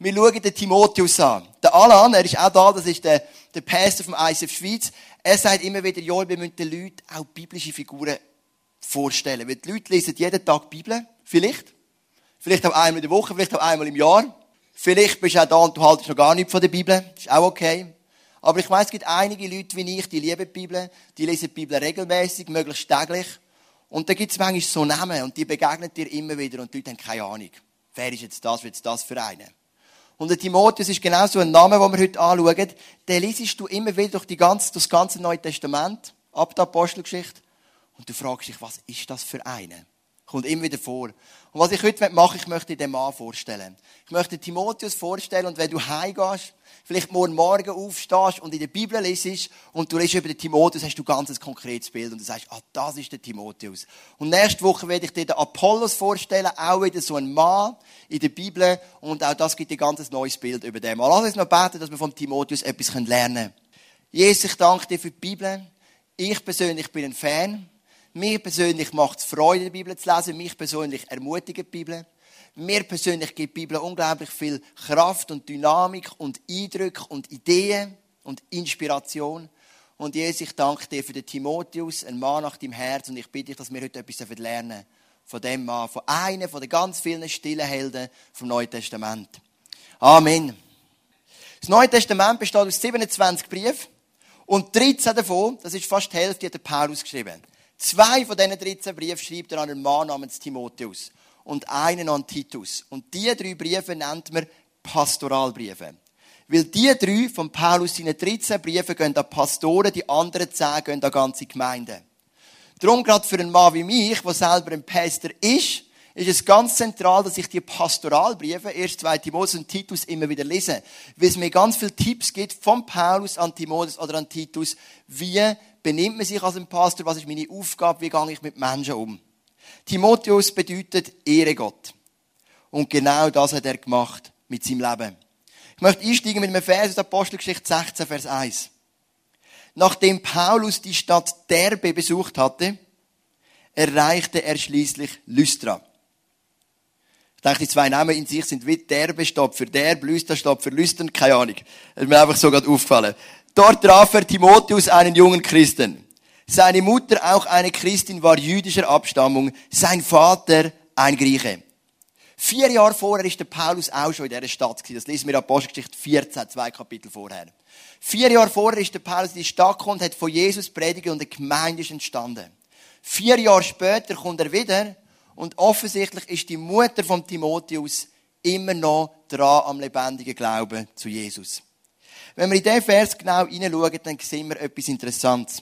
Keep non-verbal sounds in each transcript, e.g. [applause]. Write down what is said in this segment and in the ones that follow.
Wir schauen den Timotheus an. Der Alan, er ist auch da, das ist der, der Pastor vom ISF Schweiz. Er sagt immer wieder, ja, wir müssen den Leuten auch biblische Figuren vorstellen. Weil die Leute lesen jeden Tag Bibel. Vielleicht. Vielleicht auch einmal in der Woche, vielleicht auch einmal im Jahr. Vielleicht bist du auch da und du haltest noch gar nichts von der Bibel. Ist auch okay. Aber ich weiß, es gibt einige Leute wie ich, die lieben die Bibel, die lesen die Bibel regelmäßig, möglichst täglich. Und da gibt es manchmal so Namen und die begegnen dir immer wieder und die Leute haben keine Ahnung. Wer ist jetzt das, wer ist das für einen? Und der Timotheus ist genau so ein Name, den wir heute anschauen. Den liest du immer wieder durch, die ganze, durch das ganze Neue Testament, ab der Apostelgeschichte. Und du fragst dich, was ist das für einen? Kommt immer wieder vor. Und was ich heute mache, ich möchte den Mann vorstellen. Ich möchte Timotheus vorstellen und wenn du heimgehst, vielleicht morgen Morgen aufstehst und in der Bibel lesest und du liest über den Timotheus, hast du ganz ein konkretes Bild und du sagst, ah, das ist der Timotheus. Und nächste Woche werde ich dir den Apollos vorstellen, auch wieder so ein Mann in der Bibel und auch das gibt dir ganz ein neues Bild über den Mann. Lass uns noch beten, dass wir vom Timotheus etwas lernen können. Jesus, ich danke dir für die Bibel. Ich persönlich bin ein Fan. Mir persönlich macht es Freude, die Bibel zu lesen. Mich persönlich ermutigt die Bibel. Mir persönlich gibt die Bibel unglaublich viel Kraft und Dynamik und Eindrücke und Ideen und Inspiration. Und Jesus, ich danke dir für den Timotheus, ein Mann nach deinem Herz. Und ich bitte dich, dass wir heute etwas lernen von dem Mann, von einem von den ganz vielen stillen Helden vom Neuen Testament. Amen. Das Neue Testament besteht aus 27 Briefen. Und 13 davon, das ist fast die Hälfte, hat der Paulus geschrieben. Zwei von diesen 13 Briefen schreibt er an einen Mann namens Timotheus und einen an Titus. Und diese drei Briefe nennt man Pastoralbriefe. Weil die drei von Paulus seine 13 Briefe gehen an Pastoren, die anderen 10 gehen an ganze Gemeinden. Darum gerade für einen Mann wie mich, der selber ein Pastor ist, ist es ganz zentral, dass ich die Pastoralbriefe, 1, 2 Timotheus und Titus, immer wieder lese. Weil es mir ganz viele Tipps gibt, von Paulus an Timotheus oder an Titus, wie benimmt man sich als ein Pastor, was ist meine Aufgabe, wie gehe ich mit Menschen um. Timotheus bedeutet Ehre Gott. Und genau das hat er gemacht mit seinem Leben. Ich möchte einsteigen mit einem Vers aus Apostelgeschichte 16, Vers 1. Nachdem Paulus die Stadt Derbe besucht hatte, erreichte er schließlich Lystra. Ich denke, die zwei Namen in sich sind wie Derbe steht für Derb, Lystra steht für Lüstern, keine Ahnung. Das ist mir einfach so gerade aufgefallen. Dort traf er Timotheus, einen jungen Christen. Seine Mutter, auch eine Christin, war jüdischer Abstammung, sein Vater ein Grieche. Vier Jahre vorher ist der Paulus auch schon in dieser Stadt. Das lesen wir in Apostelgeschichte 14, zwei Kapitel vorher. Vier Jahre vorher ist der Paulus in die Stadt gekommen und hat von Jesus predigt und eine Gemeinde ist entstanden. Vier Jahre später kommt er wieder und offensichtlich ist die Mutter von Timotheus immer noch dran am lebendigen Glauben zu Jesus. Wenn wir in diesen Vers genau hineinschauen, dann sehen wir etwas Interessantes.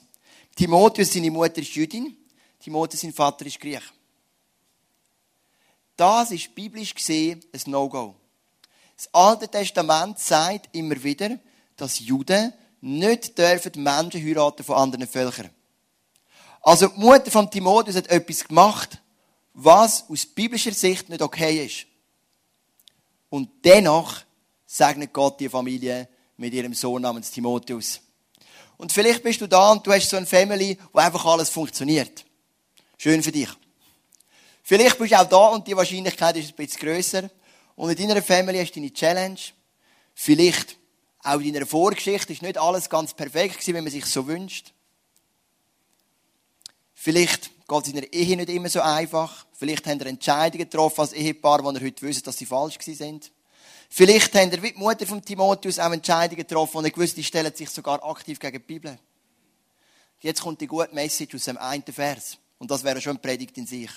Timotheus, seine Mutter ist Jüdin. Timotheus, sein Vater ist Griech. Das ist biblisch gesehen ein No-Go. Das Alte Testament sagt immer wieder, dass Juden nicht dürfen Menschen heiraten von anderen Völkern. Also die Mutter von Timotheus hat etwas gemacht, was aus biblischer Sicht nicht okay ist. Und dennoch segnet Gott die Familie mit ihrem Sohn namens Timotheus. Und vielleicht bist du da und du hast so eine Family, wo einfach alles funktioniert. Schön für dich. Vielleicht bist du auch da und die Wahrscheinlichkeit ist ein bisschen grösser. Und in deiner Family hast du deine Challenge. Vielleicht auch in deiner Vorgeschichte ist nicht alles ganz perfekt gewesen, wie man sich so wünscht. Vielleicht geht es in der Ehe nicht immer so einfach. Vielleicht haben ihr Entscheidungen getroffen als Ehepaar, wo ihr heute wisst, dass sie falsch sind. Vielleicht haben ihr wie die Mutter von Timotheus auch Entscheidungen getroffen und ihr gewusst, die stellen sich sogar aktiv gegen die Bibel. Jetzt kommt die gute Message aus dem einen Vers. Und das wäre schon eine Predigt in sich.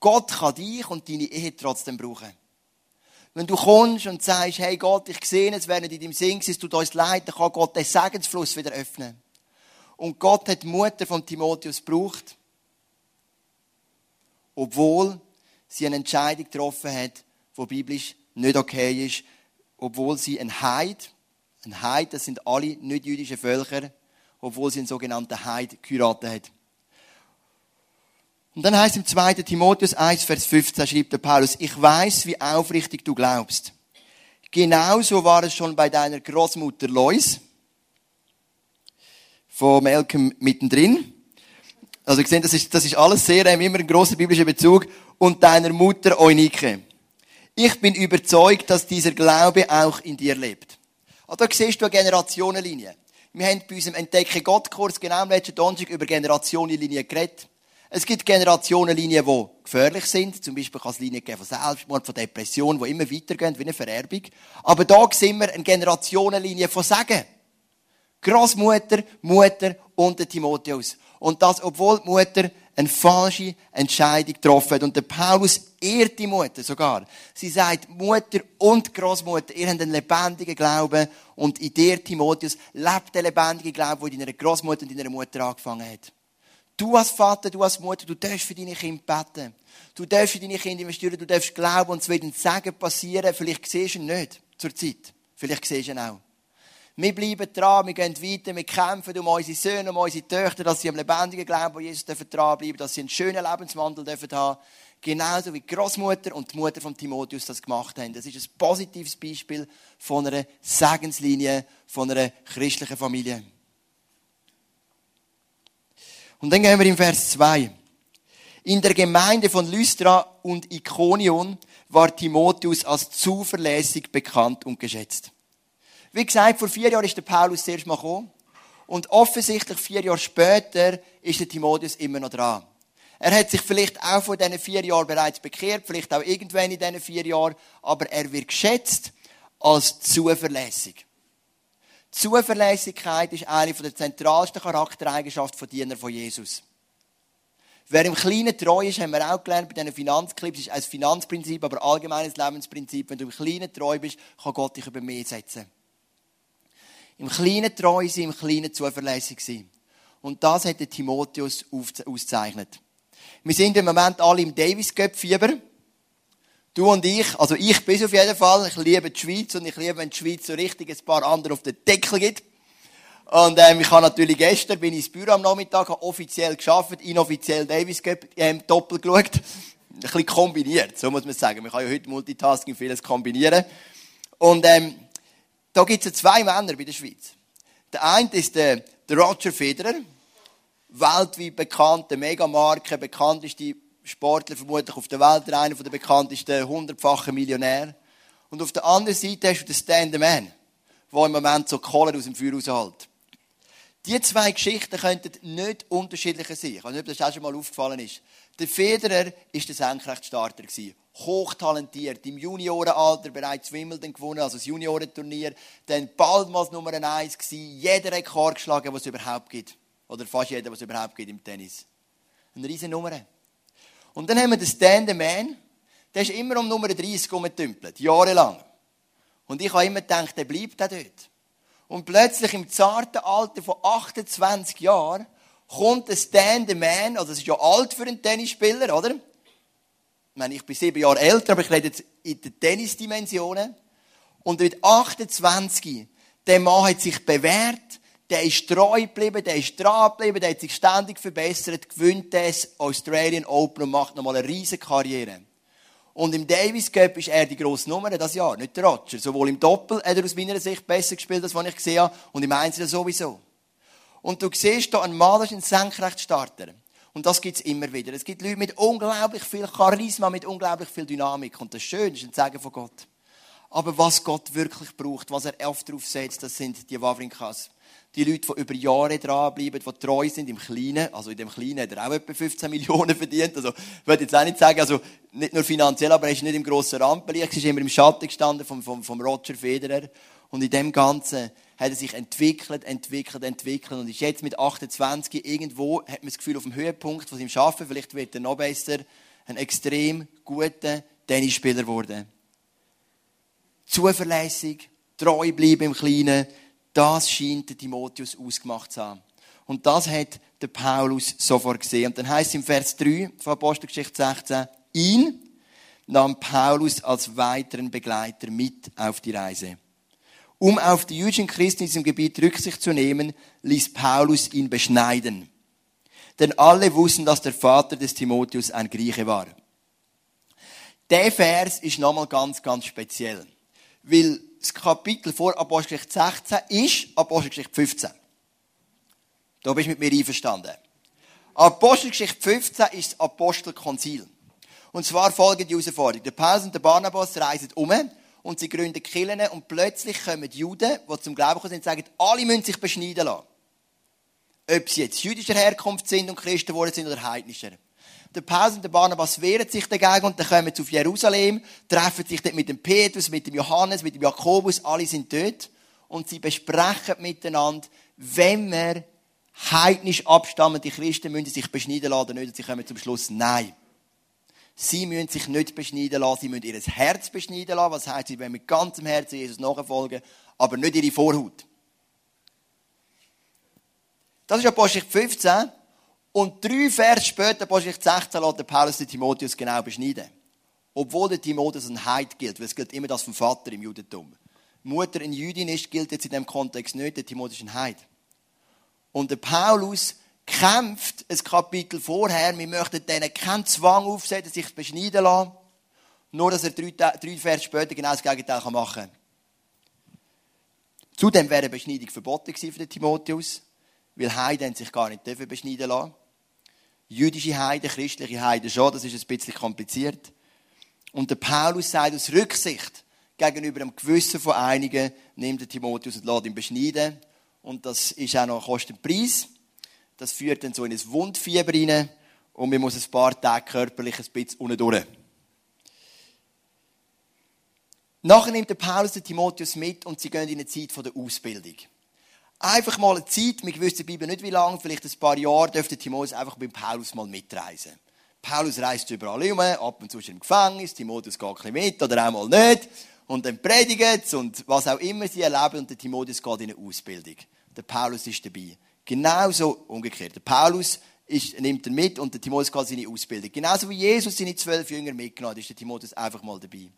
Gott kann dich und deine Ehe trotzdem brauchen. Wenn du kommst und sagst, hey Gott, ich sehe es, wäre nicht in deinem Sinn, es tut uns leid, dann kann Gott den Segensfluss wieder öffnen. Und Gott hat die Mutter von Timotheus gebraucht, obwohl sie eine Entscheidung getroffen hat, die biblisch nicht okay ist, obwohl sie ein Heid, ein Heid, das sind alle nicht-jüdische Völker, obwohl sie einen sogenannten Heid geheiratet hat. Und dann heißt im 2. Timotheus 1, Vers 15, schreibt der Paulus, ich weiß, wie aufrichtig du glaubst. Genauso war es schon bei deiner Großmutter Lois, von Malcolm mittendrin. Also, gesehen, das ist, das ist alles sehr, immer ein großer biblischer Bezug. Und deiner Mutter Eunike. Ich bin überzeugt, dass dieser Glaube auch in dir lebt. Und da siehst du eine Generationenlinie. Wir haben bei unserem Entdecke Gott-Kurs genau am letzten Donnerstag über Generationenlinien geredet. Es gibt Generationenlinien, die gefährlich sind. Zum Beispiel kann es Linien von Selbstmord, von Depression, die immer weitergehen, wie eine Vererbung. Aber da sehen wir eine Generationenlinie von Segen. Großmutter, Mutter und der Timotheus. Und das, obwohl die Mutter eine falsche Entscheidung getroffen hat. Und der Paulus ehrt die Mutter sogar. Sie sagt, Mutter und Großmutter, ihr habt einen lebendigen Glauben und in dir, Timotheus, lebt der lebendige Glaube, der in deiner Großmutter und deiner Mutter angefangen hat. Du als Vater, du als Mutter, du darfst für deine Kinder beten. Du darfst für deine Kinder investieren, du darfst glauben und es wird ein Segen passieren. Vielleicht siehst du ihn nicht zur Zeit. Vielleicht siehst du ihn auch. Wir bleiben dran, wir gehen weiter, wir kämpfen um unsere Söhne, um unsere Töchter, dass sie am lebendigen Glauben an Jesus dranbleiben dass sie einen schönen Lebenswandel dürfen haben Genauso wie die Großmutter und die Mutter von Timotheus das gemacht haben. Das ist ein positives Beispiel von einer Segenslinie, von einer christlichen Familie. Und dann gehen wir im Vers 2. In der Gemeinde von Lystra und Ikonion war Timotheus als zuverlässig bekannt und geschätzt. Wie gesagt, vor vier Jahren ist der Paulus zuerst mal gekommen. Und offensichtlich vier Jahre später ist der Timotheus immer noch dran. Er hat sich vielleicht auch vor diesen vier Jahren bereits bekehrt, vielleicht auch irgendwann in diesen vier Jahren, aber er wird geschätzt als zuverlässig. Zuverlässigkeit ist eine der zentralsten Charaktereigenschaften von Diener von Jesus. Wer im Kleinen treu ist, haben wir auch gelernt bei diesen Finanzclips, ist ein Finanzprinzip, aber allgemeines Lebensprinzip. Wenn du im Kleinen treu bist, kann Gott dich über mehr setzen. Im Kleinen treu sein, im Kleinen zuverlässig sein. Und das hat der Timotheus ausgezeichnet. Wir sind im Moment alle im Davis Cup Fieber. Du und ich, also ich bin auf jeden Fall. Ich liebe die Schweiz und ich liebe, wenn die Schweiz so richtig ein paar andere auf den Deckel gibt. Und ähm, ich habe natürlich gestern bin ich ins Büro am Nachmittag, habe offiziell geschafft, inoffiziell Davis Cup ähm, doppelt geschaut. Ein bisschen kombiniert, so muss man sagen. Man kann ja heute Multitasking vieles kombinieren. Und ähm, da gibt es zwei Männer bei der Schweiz. Der eine ist der, der Roger Federer, weltweit bekannte Megamarke, bekannteste Sportler vermutlich auf der Welt, einer der bekanntesten hundertfachen Millionär. Und auf der anderen Seite hast du den Stand Man, der im Moment so Kohler aus dem Feuer raushält. Die zwei Geschichten könnten nicht unterschiedlicher sein. Ich weiß nicht, ob das auch schon mal aufgefallen ist. Der Federer war der Senkrechtstarter hochtalentiert, im Juniorenalter bereits Wimbledon gewonnen, also das Juniorenturnier, dann baldmals Nummer eins gewesen, jeder Rekord geschlagen, was es überhaupt gibt. Oder fast jeder, was es überhaupt gibt im Tennis. Eine riesen Nummer. Und dann haben wir den Stand Man, der ist immer um Nummer 30 rumgetümpelt, jahrelang. Und ich habe immer gedacht, der bleibt da dort. Und plötzlich im zarten Alter von 28 Jahren kommt ein Stand Man, also das ist ja alt für einen Tennisspieler, oder? Ich meine, ich bin sieben Jahre älter, aber ich rede jetzt in den Tennisdimensionen. Und mit 28, der Mann hat sich bewährt, der ist treu geblieben, der ist dran geblieben, der hat sich ständig verbessert, gewinnt das Australian Open und macht nochmal eine riesige Karriere. Und im Davis Cup ist er die grosse Nummer das Jahr, nicht der Roger. Sowohl im Doppel hat er aus meiner Sicht besser gespielt, als was ich gesehen habe, und im Einzelnen sowieso. Und du siehst hier einen Mann, das ist ein Senkrechtstarter. Und das gibt es immer wieder. Es gibt Leute mit unglaublich viel Charisma, mit unglaublich viel Dynamik. Und das ist schön, das ist ein Zeichen von Gott. Aber was Gott wirklich braucht, was er oft darauf setzt, das sind die Wawrinkas. Die Leute, die über Jahre dranbleiben, die treu sind im Kleinen. Also in dem Kleinen hat er auch etwa 15 [laughs] Millionen verdient. Also, ich würde jetzt auch nicht sagen, also nicht nur finanziell, aber er ist nicht im grossen Rampenlicht. Er ist immer im Schatten gestanden vom Roger Federer. Und in dem Ganzen hat er sich entwickelt, entwickelt, entwickelt und ist jetzt mit 28 irgendwo, hat man das Gefühl, auf dem Höhepunkt von seinem Schaffen, vielleicht wird er noch besser, ein extrem guter Tennisspieler geworden. Zuverlässig, treu bleiben im Kleinen, das scheint der Timotheus ausgemacht zu haben. Und das hat der Paulus sofort gesehen. Und dann heißt es im Vers 3 von Apostelgeschichte 16, ihn nahm Paulus als weiteren Begleiter mit auf die Reise. Um auf die jüdischen Christen in diesem Gebiet Rücksicht zu nehmen, ließ Paulus ihn beschneiden. Denn alle wussten, dass der Vater des Timotheus ein Grieche war. Der Vers ist nochmal ganz, ganz speziell. Weil das Kapitel vor Apostelgeschichte 16 ist Apostelgeschichte 15. Da bist du mit mir einverstanden. Apostelgeschichte 15 ist das Apostelkonzil. Und zwar folgende Herausforderung. Der Paulus und der Barnabas reisen um und sie gründen Kirchen und plötzlich kommen die Juden, die zum Glauben kommen, und sagen, alle müssen sich beschneiden lassen. Ob sie jetzt jüdischer Herkunft sind und Christen geworden sind oder heidnischer. Der Paulus und der Barnabas wehren sich dagegen und dann kommen sie auf Jerusalem, treffen sich dort mit dem Petrus, mit dem Johannes, mit dem Jakobus, alle sind dort und sie besprechen miteinander, wenn wir heidnisch abstammende Christen müssen sich beschneiden lassen oder nicht, und sie kommen zum Schluss, nein. Sie müssen sich nicht beschneiden lassen, sie müssen ihr Herz beschneiden lassen, was heißt, sie wollen mit ganzem Herzen Jesus nachfolgen, aber nicht ihre Vorhaut. Das ist Apostelgeschichte 15. Und drei Vers später, Apostelgeschichte 16, lässt Paulus den Timotheus genau beschneiden. Obwohl der Timotheus ein Heid gilt, weil es gilt immer das vom Vater im Judentum. Mutter in Jüdin ist, gilt jetzt in dem Kontext nicht, der Timotheus ist ein Heid. Und der Paulus kämpft ein Kapitel vorher, wir möchten denen keinen Zwang aufsetzen, sich beschneiden lassen. Nur, dass er drei, drei Vers später genau das Gegenteil machen kann. Zudem wäre eine Beschneidung verboten für den Timotheus, weil Heiden sich gar nicht beschneiden lassen. Jüdische Heiden, christliche Heiden schon, das ist ein bisschen kompliziert. Und der Paulus sagt aus Rücksicht gegenüber dem Gewissen von einigen, nimmt der Timotheus und lässt ihn beschneiden. Und das ist auch noch ein Kostenpreis. Das führt dann so in ein Wundfieber rein und man muss ein paar Tage körperlich ein bisschen unten durch. Nachher nimmt der Paulus den Timotheus mit und sie gehen in eine Zeit der Ausbildung. Einfach mal eine Zeit, wir wissen der Bibel nicht wie lange, vielleicht ein paar Jahre, dürfte Timotheus einfach beim Paulus mal mitreisen. Paulus reist überall rum, ab und zu ist er im Gefängnis, Timotheus geht ein bisschen mit oder auch mal nicht. Und dann predigen sie und was auch immer sie erleben und der Timotheus geht in eine Ausbildung. Der Paulus ist dabei. Genauso umgekehrt. Der Paulus ist, nimmt er mit und der Timotheus geht seine Ausbildung. Genauso wie Jesus seine zwölf Jünger mitgenommen hat, ist der Timotheus einfach mal dabei.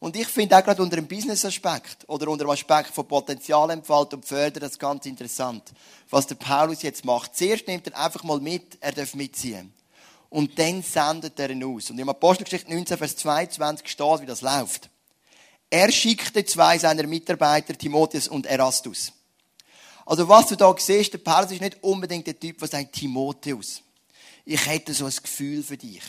Und ich finde auch gerade unter dem Business-Aspekt oder unter dem Aspekt von Potenzialentfaltung und Fördern das ganz interessant. Was der Paulus jetzt macht. Zuerst nimmt er einfach mal mit, er darf mitziehen. Und dann sendet er ihn aus. Und im Apostelgeschichte 19, Vers 22 steht, wie das läuft. Er schickte zwei seiner Mitarbeiter, Timotheus und Erastus. Also was du da siehst, der Paulus ist nicht unbedingt der Typ, der sagt, Timotheus, ich hätte so ein Gefühl für dich.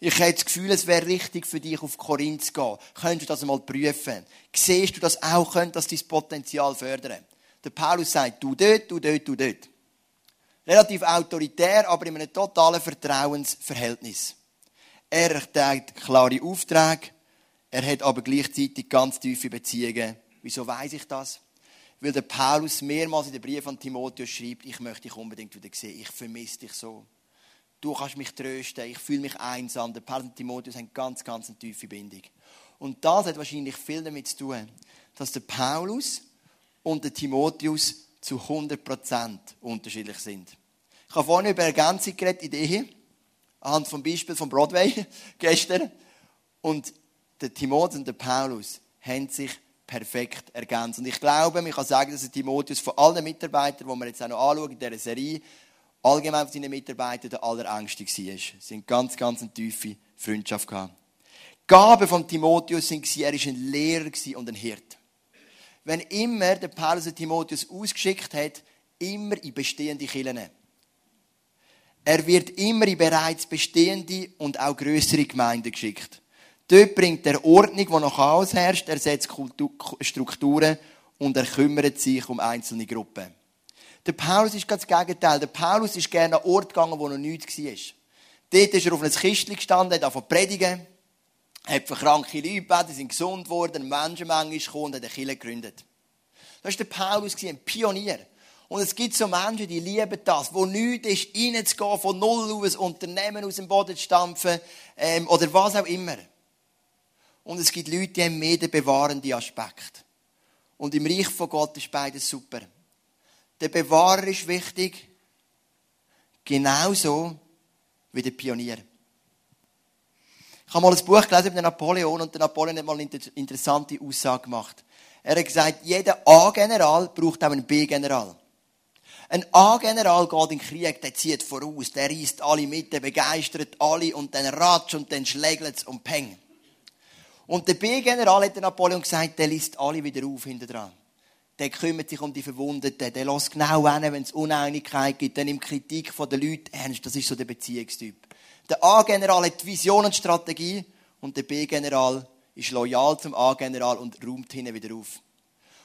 Ich hätte das Gefühl, es wäre richtig für dich, auf Korinth zu gehen. Könntest du das einmal prüfen? Siehst du das auch, könnte das dein Potenzial fördern? Der Paulus sagt, du dort, du dort, du dort. Relativ autoritär, aber in einem totalen Vertrauensverhältnis. Er erteilt klare Aufträge, er hat aber gleichzeitig ganz tiefe Beziehungen. Wieso weiß ich das? Weil der Paulus mehrmals in den Brief an Timotheus schreibt, ich möchte dich unbedingt wieder sehen, ich vermisse dich so. Du kannst mich trösten, ich fühle mich einsam. Der Paulus und Timotheus haben ganz, ganz eine tiefe Bindung. Und das hat wahrscheinlich viel damit zu tun, dass der Paulus und der Timotheus zu 100% unterschiedlich sind. Ich habe vorhin über Ergänzung geredet in anhand vom Beispiel von Broadway [laughs] gestern. Und der Timotheus und der Paulus haben sich perfekt ergänzt. Und ich glaube, man kann sagen, dass Timotheus von allen Mitarbeitern, die wir jetzt auch noch anschauen in dieser Serie, allgemein von seinen Mitarbeitern der allerengste war. Sie haben ganz, ganz eine tiefe Freundschaft gehabt. Gaben von Timotheus waren, er war ein Lehrer und ein Hirt. Wenn immer der Paulus Timotheus ausgeschickt hat, immer in bestehende Kirchen. Er wird immer in bereits bestehende und auch größere Gemeinden geschickt. Dort bringt er Ordnung, wo noch Chaos herrscht, er setzt Strukturen und er kümmert sich um einzelne Gruppen. Der Paulus ist ganz das Gegenteil. Der Paulus ist gerne an Ort gegangen, wo noch nichts war. Dort ist er auf einem Kistchen gestanden, hat angefangen predigen, hat für kranke Leute gebeten, die sind gesund geworden, eine Menschenmenge ist gekommen und hat eine Kirche gegründet. Das war der Paulus, ein Pionier. Und es gibt so Menschen, die lieben das, wo nichts ist, reinzugehen, von Null aus, Unternehmen aus dem Boden zu stampfen, ähm, oder was auch immer. Und es gibt Leute, die haben mehr den bewahrenden Aspekt. Und im Reich von Gott ist beides super. Der Bewahrer ist wichtig, genauso wie der Pionier. Ich habe mal ein Buch gelesen über Napoleon und der Napoleon hat mal eine interessante Aussage gemacht. Er hat gesagt, jeder A-General braucht auch einen B-General. Ein A-General geht in den Krieg, der zieht voraus, der reißt alle mit, der begeistert alle und dann ratsch und dann schlägt es und peng. Und der B-General hat Napoleon gesagt, der liest alle wieder auf hinter dran. Der kümmert sich um die Verwundeten, der lässt genau hin, wenn es Uneinigkeit gibt, der nimmt Kritik von den Leuten ernst. Das ist so der Beziehungstyp. Der A-General hat Vision und Strategie und der B-General ist loyal zum A-General und räumt hinten wieder auf.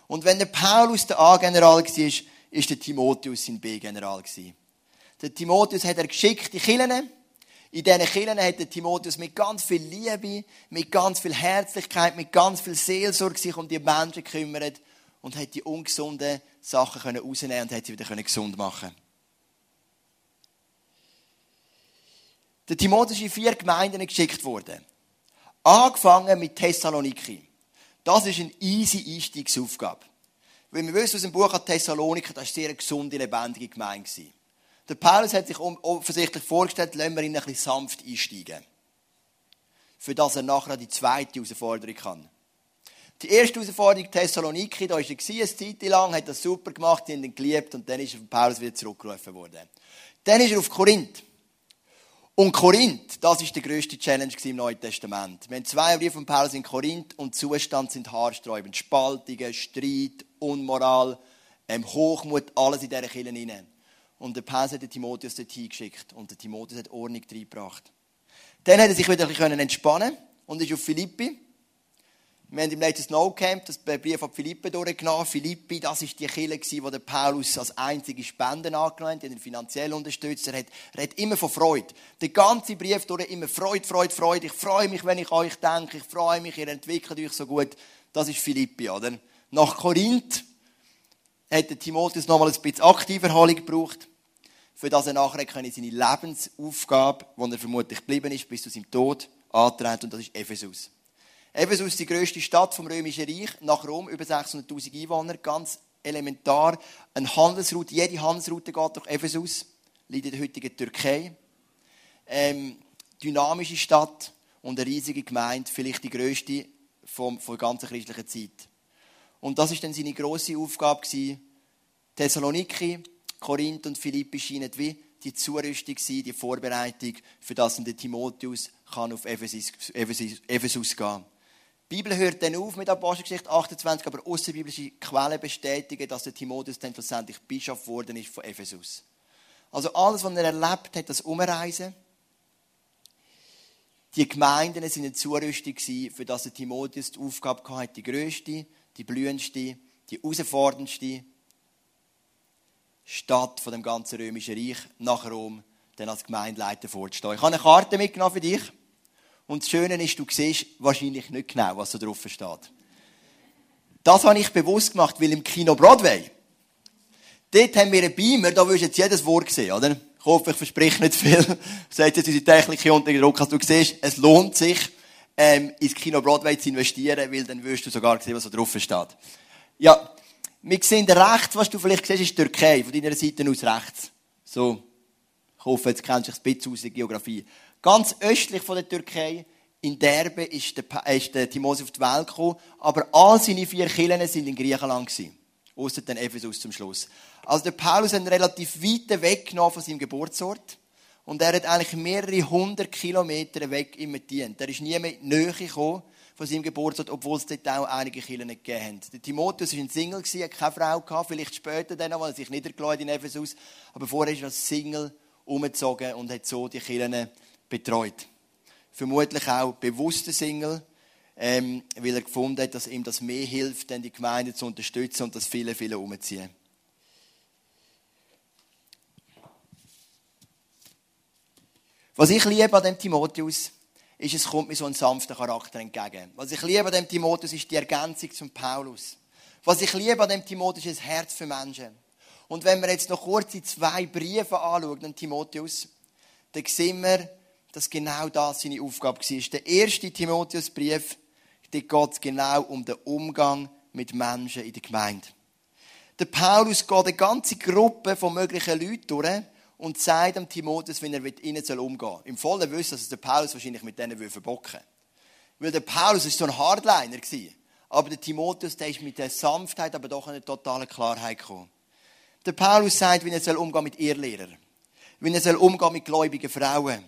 Und wenn der Paulus der A-General war, ist der Timotheus sein B-General. Der Timotheus hat er geschickte Killen. In diesen Killen hat der Timotheus mit ganz viel Liebe, mit ganz viel Herzlichkeit, mit ganz viel Seelsorge sich um die Menschen gekümmert und hat die ungesunden Sachen rausnehmen und hat sie wieder gesund machen Der Timotheus ist in vier Gemeinden geschickt worden. Angefangen mit Thessaloniki. Das ist eine easy Einstiegsaufgabe. Weil wir wissen aus dem Buch an Thessaloniker, das war eine sehr gesunde, lebendige Gemeinde. Der Paulus hat sich offensichtlich vorgestellt, lassen wir ihn ein bisschen sanft einsteigen. Für das er nachher die zweite Herausforderung kann. Die erste Herausforderung Thessaloniki, da war er eine Zeit lang, hat das super gemacht, die haben ihn geliebt und dann ist er von Paulus wieder zurückgerufen worden. Dann ist er auf Korinth. Und Korinth, das ist die grösste Challenge im Neuen Testament. Wir haben zwei Briefe von Paulus in Korinth und Zustand sind haarsträubend. Spaltungen, Streit, Unmoral, ähm, Hochmut, alles in dieser Kirche hinein. Und der Paulus hat den Timotheus dorthin geschickt und der Timotheus hat Ordnung reingebracht. Dann hat er sich wieder ein bisschen entspannen und ist auf Philippi. Wir haben im letzten Snowcamp das Brief von Philippi durchgenommen. Philippi, das war die Kirche, wo der Paulus als einzige Spenden angenommen hat, ihn finanziell unterstützt. Er hat, er hat immer von Freude. Der ganze Brief durch immer Freude, Freude, Freude. Ich freue mich, wenn ich an euch denke. Ich freue mich, ihr entwickelt euch so gut. Das ist Philippi, oder? Nach Korinth hat Timotheus nochmal ein bisschen aktive Erholung gebraucht, für das er nachher seine Lebensaufgabe, die er vermutlich geblieben ist, bis zu seinem Tod, antreten. Und das ist Ephesus. Ephesus ist die grösste Stadt vom Römischen Reich, nach Rom, über 600.000 Einwohner, ganz elementar. Eine Handelsroute, jede Handelsroute geht durch Ephesus, liegt in der heutigen Türkei. Ähm, dynamische Stadt und eine riesige Gemeinde, vielleicht die grösste von, von der ganzen christlichen Zeit. Und das ist dann seine grosse Aufgabe gewesen. Thessaloniki, Korinth und Philippi scheinen wie die Zurüstung sein, die Vorbereitung, für das der Timotheus kann auf Ephesus, Ephesus, Ephesus gehen. Die Bibel hört dann auf mit Apostelgeschichte 28, aber außerbiblische Quellen bestätigen, dass der Timotheus dann schlussendlich Bischof geworden ist von Ephesus. Also alles, was er erlebt hat, das Umreisen, die Gemeinden sind eine Zurüstung für das der Timotheus die Aufgabe hatte, die grösste, die blühendste, die herausforderndste Stadt von dem ganzen römischen Reich nach Rom dann als Gemeindeleiter vorzustehen. Ich habe eine Karte mitgenommen für dich. Und das Schöne ist, du siehst wahrscheinlich nicht genau, was da drauf steht. Das habe ich bewusst gemacht, weil im Kino Broadway, dort haben wir einen Beamer, da wirst du jetzt jedes Wort sehen, oder? Ich hoffe, ich verspreche nicht viel. [laughs] Sagt jetzt unsere Technik hier unter Druck, dass du siehst, es lohnt sich, ähm, ins Kino Broadway zu investieren, weil dann wirst du sogar sehen, was da drauf steht. Ja, wir sehen rechts, was du vielleicht siehst, ist Türkei, von deiner Seite aus rechts. So. Ich hoffe, jetzt kennst du dich ein bisschen aus der Geografie. Ganz östlich von der Türkei, in Derbe, ist der, ist der Timotheus auf die Welt gekommen, aber all seine vier Kirchen sind in Griechenland gewesen. Ausser Ephesus zum Schluss. Also der Paulus hat einen relativ weiten Weg genommen von seinem Geburtsort. Und er hat eigentlich mehrere hundert Kilometer weg immer gedient. Er ist nie mehr in die Nähe gekommen von seinem Geburtsort, obwohl es dort auch einige Kirchen nicht gegeben hat. Der Timotheus war ein Single, hat keine Frau gehabt, vielleicht später dann, weil er sich niedergelassen in Ephesus. Aber vorher ist er als Single umgezogen und hat so die Kirchen betreut. Vermutlich auch bewusster Single, ähm, weil er gefunden hat, dass ihm das mehr hilft, dann die Gemeinde zu unterstützen und das viele, viele umziehen. Was ich liebe an dem Timotheus, ist, es kommt mir so ein sanfter Charakter entgegen. Was ich liebe an dem Timotheus, ist die Ergänzung zum Paulus. Was ich liebe an dem Timotheus, ist das Herz für Menschen. Und wenn wir jetzt noch kurz die zwei Briefe anschauen, an Timotheus, dann sehen wir, dass genau das seine Aufgabe war. Der erste Timotheusbrief, da geht es genau um den Umgang mit Menschen in der Gemeinde. Der Paulus geht eine ganze Gruppe von möglichen Leuten durch und sagt dem Timotheus, wie er mit ihnen umgehen soll. Im vollen Wissen, dass der Paulus wahrscheinlich mit denen verbocken. Weil der Paulus war so ein Hardliner. Aber der Timotheus, der ist mit der Sanftheit, aber doch eine totale Klarheit gekommen. Der Paulus sagt, wie er umgehen mit Irrlehrern. Wie er umgehen mit gläubigen Frauen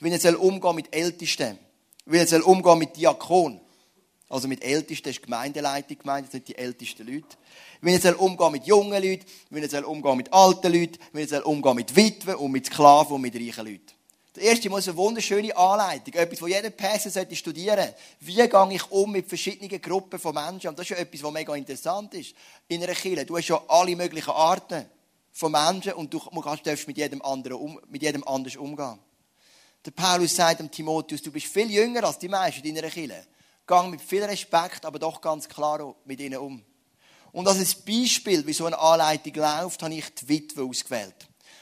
wie er soll umgehen mit Ältesten, wie er soll umgehen mit Diakon, also mit Ältesten ist Gemeindeleitung gemeint, das sind die ältesten Leute. Er soll umgehen mit jungen Leuten, er soll umgehen mit alten Leuten, er soll umgehen mit Witwen und mit Sklaven und mit reichen Leuten. Der erste muss eine wunderschöne Anleitung, etwas, das jeder Pastor sollte studieren Wie gehe ich um mit verschiedenen Gruppen von Menschen? Und das ist ja etwas, was mega interessant ist in einer Kirche. Du hast ja alle möglichen Arten von Menschen und du darfst mit jedem anderen um, mit jedem anders umgehen. Der Paulus sagt dem Timotheus, du bist viel jünger als die meisten in deiner Kirche. Gang mit viel Respekt, aber doch ganz klar mit ihnen um. Und als Beispiel, wie so eine Anleitung läuft, habe ich die Witwe ausgewählt.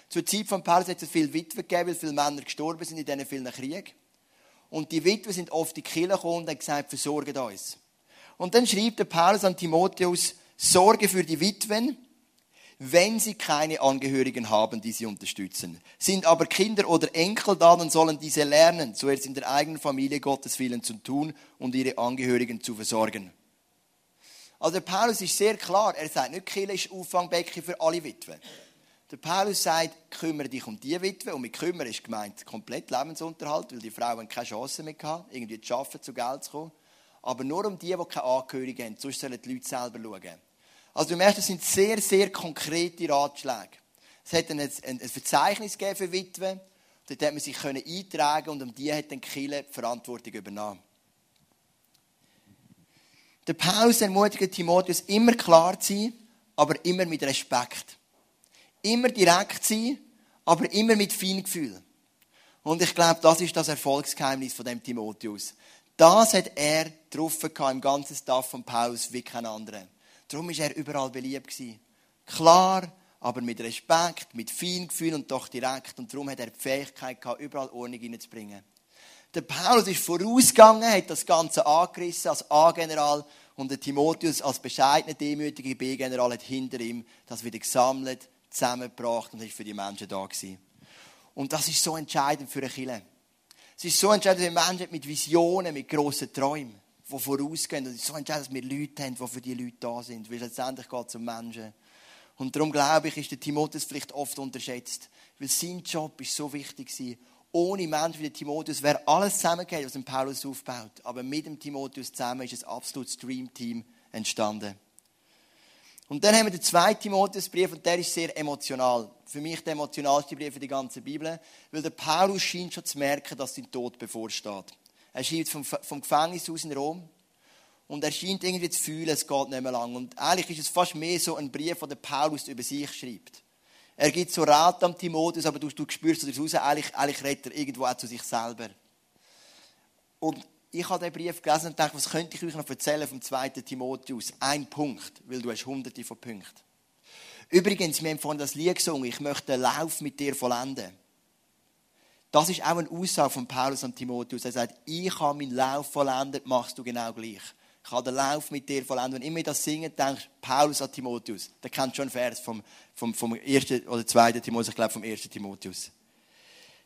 Zur Zeit von Paulus hat es viele Witwen gegeben, weil viele Männer gestorben sind in diesen vielen Kriegen. Und die Witwen sind oft in die Kirche gekommen und haben gesagt, versorgt uns. Und dann schreibt der Paulus an Timotheus, sorge für die Witwen, wenn sie keine Angehörigen haben, die sie unterstützen. Sind aber Kinder oder Enkel da, dann sollen diese lernen, zuerst in der eigenen Familie Gottes Willen zu tun und ihre Angehörigen zu versorgen. Also der Paulus ist sehr klar, er sagt nicht, Kirche ist Auffangbecken für alle Witwen. Der Paulus sagt, kümmere dich um die Witwe. Und mit kümmern ist gemeint komplett Lebensunterhalt, weil die Frauen keine Chance mehr hatten, irgendwie zu arbeiten, zu Geld zu kommen. Aber nur um die, die keine Angehörigen haben. Sonst sollen die Leute selber schauen. Also du merkst, das sind sehr, sehr konkrete Ratschläge. Es hat ein, ein, ein Verzeichnis gegeben für Witwen. Dort hat man sich eintragen und um die hat dann Kille die Verantwortung übernommen. Der Paulus ermutigt Timotheus, immer klar zu sein, aber immer mit Respekt immer direkt sein, aber immer mit Feingefühl. Und ich glaube, das ist das Erfolgsgeheimnis von dem Timotheus. Das hat er getroffen im ganzen Staff von Paulus wie kein anderer. Darum ist er überall beliebt. Klar, aber mit Respekt, mit Feingefühl und doch direkt. Und darum hat er die Fähigkeit gehabt, überall Ordnung hineinzubringen. Der Paulus ist vorausgegangen, hat das Ganze angerissen als A-General und der Timotheus als bescheidener, demütiger B-General hat hinter ihm das wieder gesammelt, zusammengebracht und ist für die Menschen da gewesen. Und das ist so entscheidend für eine Kirche. Es ist so entscheidend, wenn Menschen mit Visionen, mit grossen Träumen, die vorausgehen. Und es ist so entscheidend, dass wir Leute haben, die für die Leute da sind. Weil letztendlich geht es um Menschen. Und darum glaube ich, ist der Timotheus vielleicht oft unterschätzt. Weil sein Job ist so wichtig war. Ohne Menschen wie der Timotheus wäre alles zusammengegangen, was Paulus aufbaut. Aber mit dem Timotheus zusammen ist ein absolutes Dream-Team entstanden. Und dann haben wir den zweiten Timotheusbrief und der ist sehr emotional. Für mich der emotionalste Brief der ganzen Bibel, weil der Paulus scheint schon zu merken, dass sein Tod bevorsteht. Er schreibt vom, vom Gefängnis aus in Rom und er scheint irgendwie zu fühlen, es geht nicht mehr lang. Und eigentlich ist es fast mehr so ein Brief, den Paulus über sich schreibt. Er gibt so Rat am Timotheus, aber du, du spürst es raus, eigentlich, eigentlich redet er irgendwo auch zu sich selber. Und ich habe den Brief gelesen und dachte, was könnte ich euch noch erzählen vom 2. Timotheus? Ein Punkt, weil du hast hunderte von Punkten. Übrigens, wir haben vorhin das Lied gesungen, ich möchte den Lauf mit dir vollenden. Das ist auch eine Aussage von Paulus an Timotheus. Er sagt, ich habe meinen Lauf vollendet, machst du genau gleich. Ich habe den Lauf mit dir vollendet. Wenn immer das singen, denkst Paulus an Timotheus. Der kennt schon einen Vers vom, vom, vom ersten oder zweiten Timotheus, ich glaube vom ersten Timotheus.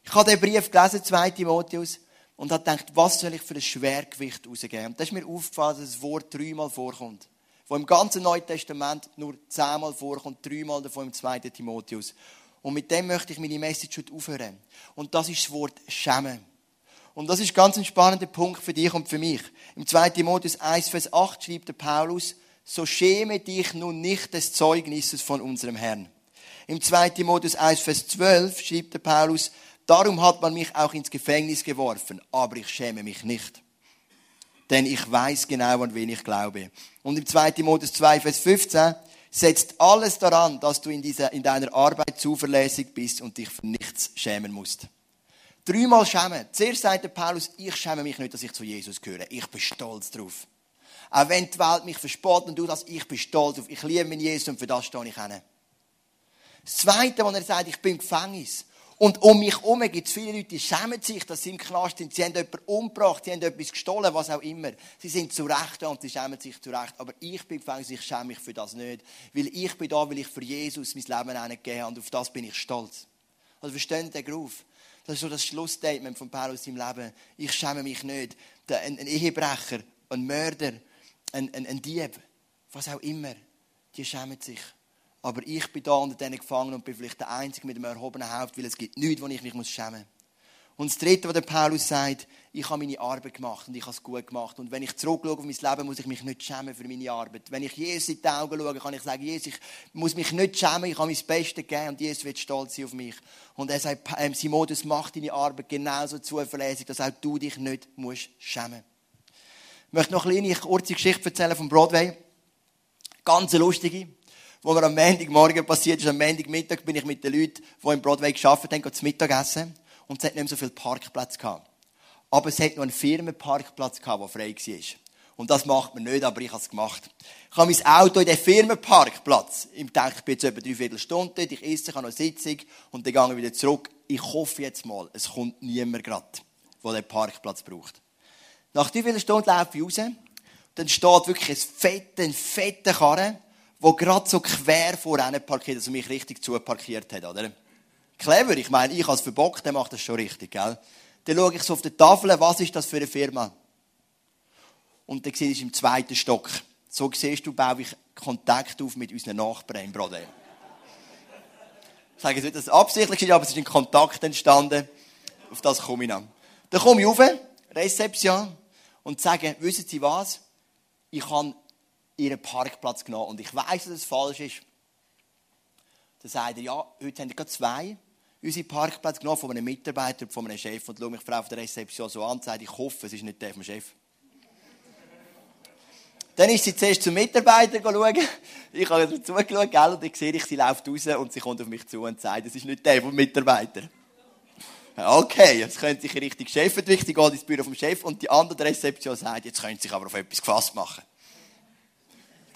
Ich habe den Brief gelesen, 2 Timotheus und habe gedacht, was soll ich für ein Schwergewicht rausgeben? Und da ist mir aufgefallen, dass das Wort dreimal vorkommt. Wo im ganzen Neuen Testament nur zehnmal vorkommt, dreimal davon im 2. Timotheus. Und mit dem möchte ich meine Message heute aufhören. Und das ist das Wort Schämen. Und das ist ganz ein spannender Punkt für dich und für mich. Im 2. Timotheus 1, Vers 8 schreibt der Paulus, so schäme dich nun nicht des Zeugnisses von unserem Herrn. Im 2. Timotheus 1, Vers 12 schreibt der Paulus, Darum hat man mich auch ins Gefängnis geworfen, aber ich schäme mich nicht. Denn ich weiß genau, an wen ich glaube. Und im 2. Timotheus 2, Vers 15 setzt alles daran, dass du in, dieser, in deiner Arbeit zuverlässig bist und dich für nichts schämen musst. Dreimal schämen. Zuerst sagt der Paulus, ich schäme mich nicht, dass ich zu Jesus gehöre. Ich bin stolz drauf. Auch wenn die Welt mich verspottet und du das, ich bin stolz drauf. Ich liebe meinen Jesus und für das stehe ich hin. Das Zweite, was er sagt, ich bin im Gefängnis. Und um mich herum gibt es viele Leute, die schämen sich, dass sie im Knast sind. Sie haben jemanden umgebracht, sie haben etwas gestohlen, was auch immer. Sie sind zu Recht und sie schämen sich zu Recht. Aber ich bin gefängnis, ich schäme mich für das nicht. Weil ich bin da, weil ich für Jesus mein Leben gegeben habe und auf das bin ich stolz. Also verstehen den Groove? Das ist so das Schlussstatement von Paulus im Leben. Ich schäme mich nicht. Ein, ein Ehebrecher, ein Mörder, ein, ein, ein Dieb, was auch immer, die schämen sich. Aber ich bin da unter denen gefangen und bin vielleicht der Einzige mit dem erhobenen Haupt, weil es gibt nichts, wo ich mich schämen muss. Und das Dritte, was der Paulus sagt, ich habe meine Arbeit gemacht und ich habe es gut gemacht. Und wenn ich zurückschaue auf mein Leben, muss ich mich nicht schämen für meine Arbeit. Wenn ich Jesus in die Augen schaue, kann ich sagen, Jesus, ich muss mich nicht schämen, ich habe mein Bestes gegeben und Jesus wird stolz sein auf mich. Und er sagt, ähm, Simodus, mach deine Arbeit genauso zuverlässig, dass auch du dich nicht musst schämen Ich möchte noch eine kleine kurze Geschichte erzählen vom Broadway. Ganz lustige wo mir am Montagmorgen passiert ist. Am Montagmittag bin ich mit den Leuten, die im Broadway gearbeitet haben, zum Mittagessen. Und es hat nicht mehr so viele Parkplätze gehabt. Aber es hat noch einen Firmenparkplatz gehabt, der frei war. Und das macht man nicht, aber ich habe es gemacht. Ich habe mein Auto in den Firmenparkplatz. Ich denke, ich bin jetzt etwa drei Viertelstunde dort, ich esse, ich habe noch eine Sitzung und dann gehe ich wieder zurück. Ich hoffe jetzt mal, es kommt niemand gerade, der den Parkplatz braucht. Nach drei Viertelstunden laufe ich raus. Dann steht wirklich ein fetter, ein fetter Karren der gerade so quer vor einem parkiert, also mich richtig zuparkiert hat, oder? Clever, ich meine, ich habe es verbockt, der macht das schon richtig, gell? Dann schaue ich so auf der Tafel, was ist das für eine Firma? Und dann sehe ich im zweiten Stock. So siehst du, baue ich Kontakt auf mit unseren Nachbarn im Broadway. Ich sage jetzt nicht, dass es absichtlich ist, aber es ist ein Kontakt entstanden. Auf das komme ich dann. Dann komme ich rauf, Rezeption, und sage, wissen Sie was? Ich habe ihren Parkplatz genommen und ich weiß, dass es falsch ist. Dann sagt er, ja, heute haben wir zwei unsere Parkplätze genommen von einem Mitarbeiter und von einem Chef und schaue mich Frau auf der Rezeption so an und sage, ich hoffe, es ist nicht der vom Chef. Dann ist sie zuerst zum Mitarbeiter schauen. Ich habe dazu geschaut, gell, und dann sehe ich, sie läuft raus und sie kommt auf mich zu und sagt, es ist nicht der vom Mitarbeiter. Okay, jetzt können sich richtig Chef entwickeln, geht ins Büro vom Chef und die andere Rezeption sagt, jetzt können sie sich aber auf etwas gefasst machen.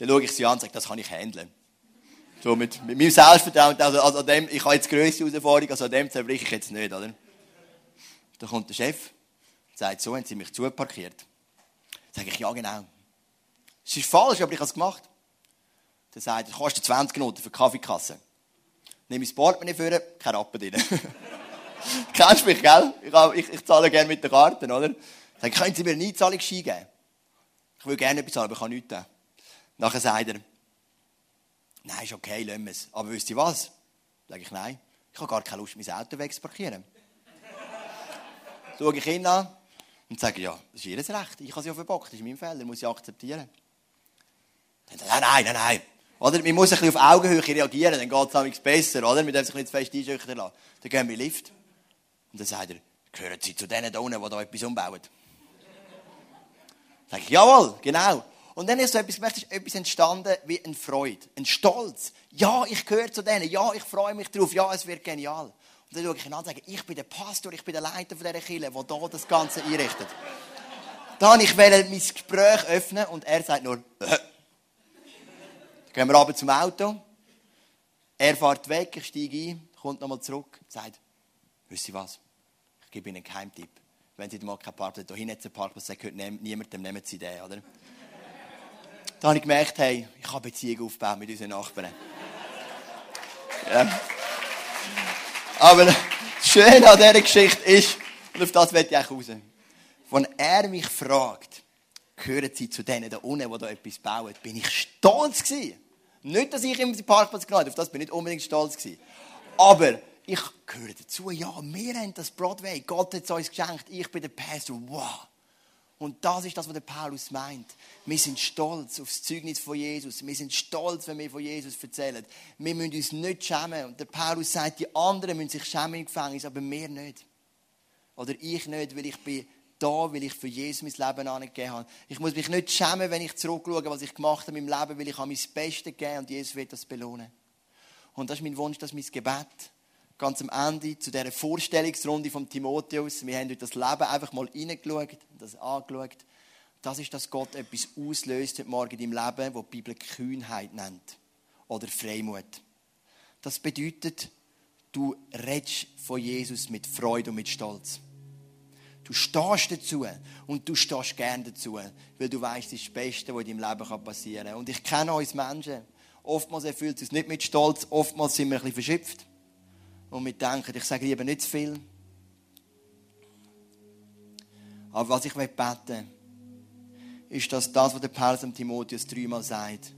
Dann schaue ich sie an und sage, das kann ich handeln. So mit, mit meinem Selbstvertrauen, also, also dem, ich habe jetzt grösste Herausforderung, also an dem zerbrich ich jetzt nicht, oder? Dann kommt der Chef und sagt, so haben sie mich zuparkiert. Dann sage ich, ja genau. Es ist falsch, aber ich habe es gemacht. Dann sagt er, kostet 20 Minuten für die Kaffeekasse. Nehme ich das Portemonnaie für, kein Rappen drin. [laughs] Kennst mich, gell? Ich, ich, ich, zahle gerne mit den Karten, oder? Dann können Sie mir eine Einzahlungsschein geben? Ich will gerne etwas zahlen, aber ich kann nichts geben. Nachher sagt er, nein, ist okay, lassen wir es. Aber wisst ihr was? Sage ich, nein, ich habe gar keine Lust, mein Auto wegzuparkieren. [laughs] Schaue ich ihn an und sage, ja, das ist ihr Recht. Ich habe es ja verbockt, das ist mein Fehler, muss ich akzeptieren. Dann sagt er, nein, nein, nein. Oder? Man muss ein bisschen auf Augenhöhe reagieren, dann geht es nichts besser, oder? Man darf sich nicht zu fest einschüchtern lassen. Dann gehen wir in den Lift. Und dann sagt er, gehören Sie zu denen da unten, die da etwas umbauen? Dann sage ich, jawohl, genau. Und dann ist so etwas gemerkt, ist etwas entstanden wie ein Freude, ein Stolz. Ja, ich gehöre zu denen. Ja, ich freue mich drauf. Ja, es wird genial. Und dann schaue ich ihn an und sage, ich bin der Pastor, ich bin der Leiter von dieser Kirche, der hier das Ganze einrichtet. Dann ich will mein Gespräch öffnen und er sagt nur, äh. Dann gehen wir runter zum Auto. Er fährt weg, ich steige ein, kommt nochmal zurück und sagt, wisst ihr was? Ich gebe Ihnen einen Geheimtipp. Wenn Sie mal keinen Parkplatz, da hinten einen Parkplatz, sagt niemandem, nehmen Sie den, oder? Da habe ich gemerkt, hey, ich habe Beziehungen aufgebaut mit unseren Nachbarn. Ja. Aber das Schöne an dieser Geschichte ist, und auf das werde ich auch raus, wenn er mich fragt, gehören Sie zu denen da unten, die da etwas bauen, bin ich stolz gewesen. Nicht, dass ich ihm den Parkplatz genommen habe, auf das bin ich nicht unbedingt stolz gewesen. Aber ich gehöre dazu, ja, wir haben das Broadway, Gott hat es uns geschenkt, ich bin der Pastor, wow. Und das ist das, was der Paulus meint. Wir sind stolz auf das Zeugnis von Jesus. Wir sind stolz, wenn wir von Jesus erzählen. Wir müssen uns nicht schämen. Und der Paulus sagt, die anderen müssen sich schämen im Gefängnis, aber wir nicht. Oder ich nicht, weil ich bin da, weil ich für Jesus mein Leben angegeben habe. Ich muss mich nicht schämen, wenn ich zurückschaue, was ich gemacht habe meinem Leben, weil ich habe mein Bestes gegeben und Jesus wird das belohnen. Und das ist mein Wunsch, das ist mein Gebet ganz am Ende zu dieser Vorstellungsrunde von Timotheus. Wir haben durch das Leben einfach mal reingeschaut, das angeschaut. Das ist, dass Gott etwas auslöst heute Morgen deinem Leben, was die Bibel Kühnheit nennt. Oder Freimut. Das bedeutet, du redest von Jesus mit Freude und mit Stolz. Du stehst dazu und du stehst gern dazu, weil du weißt, das ist das Beste, was in deinem Leben passieren kann. Und ich kenne uns Menschen. Oftmals erfüllt es uns nicht mit Stolz, oftmals sind wir ein bisschen verschöpft und wir denken, ich sage lieber nicht zu viel. Aber was ich beten ist, dass das, was der Paulus am Timotheus dreimal sagt,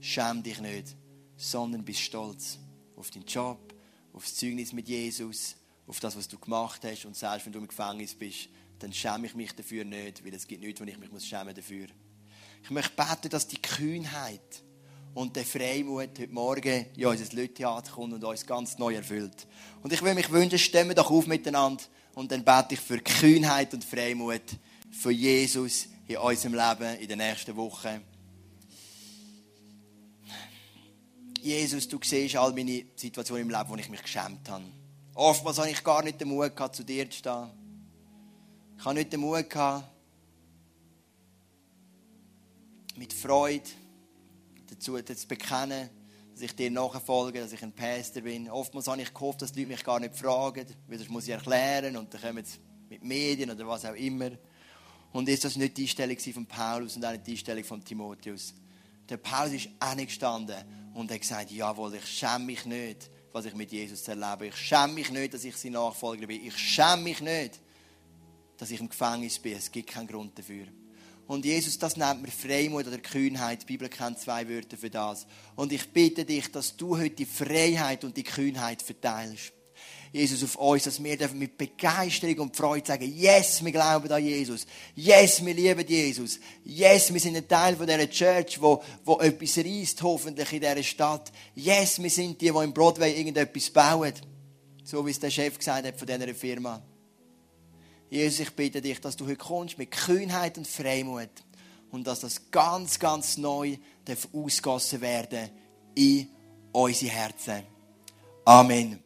schäm dich nicht, sondern bist stolz auf deinen Job, auf das Zeugnis mit Jesus, auf das, was du gemacht hast. Und selbst wenn du im Gefängnis bist, dann schäme ich mich dafür nicht, weil es gibt nichts, wo ich mich muss schämen dafür. Ich möchte beten, dass die Kühnheit und der Freimut heute Morgen in unser Lüttheater kommt und uns ganz neu erfüllt. Und ich will mich wünschen, stemmen doch auf miteinander und dann bete ich für Kühnheit und Freimut für Jesus in unserem Leben in den nächsten Wochen. Jesus, du siehst all meine Situationen im Leben, wo ich mich geschämt habe. Oftmals habe ich gar nicht den Mut gehabt, zu dir zu stehen. Ich habe nicht den Mut gehabt, mit Freude dazu zu bekennen, dass ich dir nachfolge, dass ich ein Pastor bin. Oftmals habe ich gehofft, dass die Leute mich gar nicht fragen, weil das muss ich erklären und dann kommen sie mit Medien oder was auch immer. Und ist das nicht die Einstellung von Paulus und auch nicht die Einstellung von Timotheus. Der Paulus ist auch nicht gestanden und hat gesagt, jawohl, ich schäme mich nicht, was ich mit Jesus erlebe. Ich schäme mich nicht, dass ich sein Nachfolger bin. Ich schäme mich nicht, dass ich im Gefängnis bin. Es gibt keinen Grund dafür. Und Jesus, das nennt man Freimut oder Kühnheit. Die Bibel kennt zwei Wörter für das. Und ich bitte dich, dass du heute die Freiheit und die Kühnheit verteilst. Jesus, auf uns, dass wir mit Begeisterung und Freude sagen, yes, wir glauben an Jesus. Yes, wir lieben Jesus. Yes, wir sind ein Teil von dieser Church, wo, wo etwas reist, hoffentlich in dieser Stadt. Yes, wir sind die, die im Broadway irgendetwas bauen. So wie es der Chef gesagt hat von dieser Firma. Jesus, ich bitte dich, dass du heute kommst mit Kühnheit und Freimut und dass das ganz, ganz neu ausgossen werden in unsere Herzen. Amen.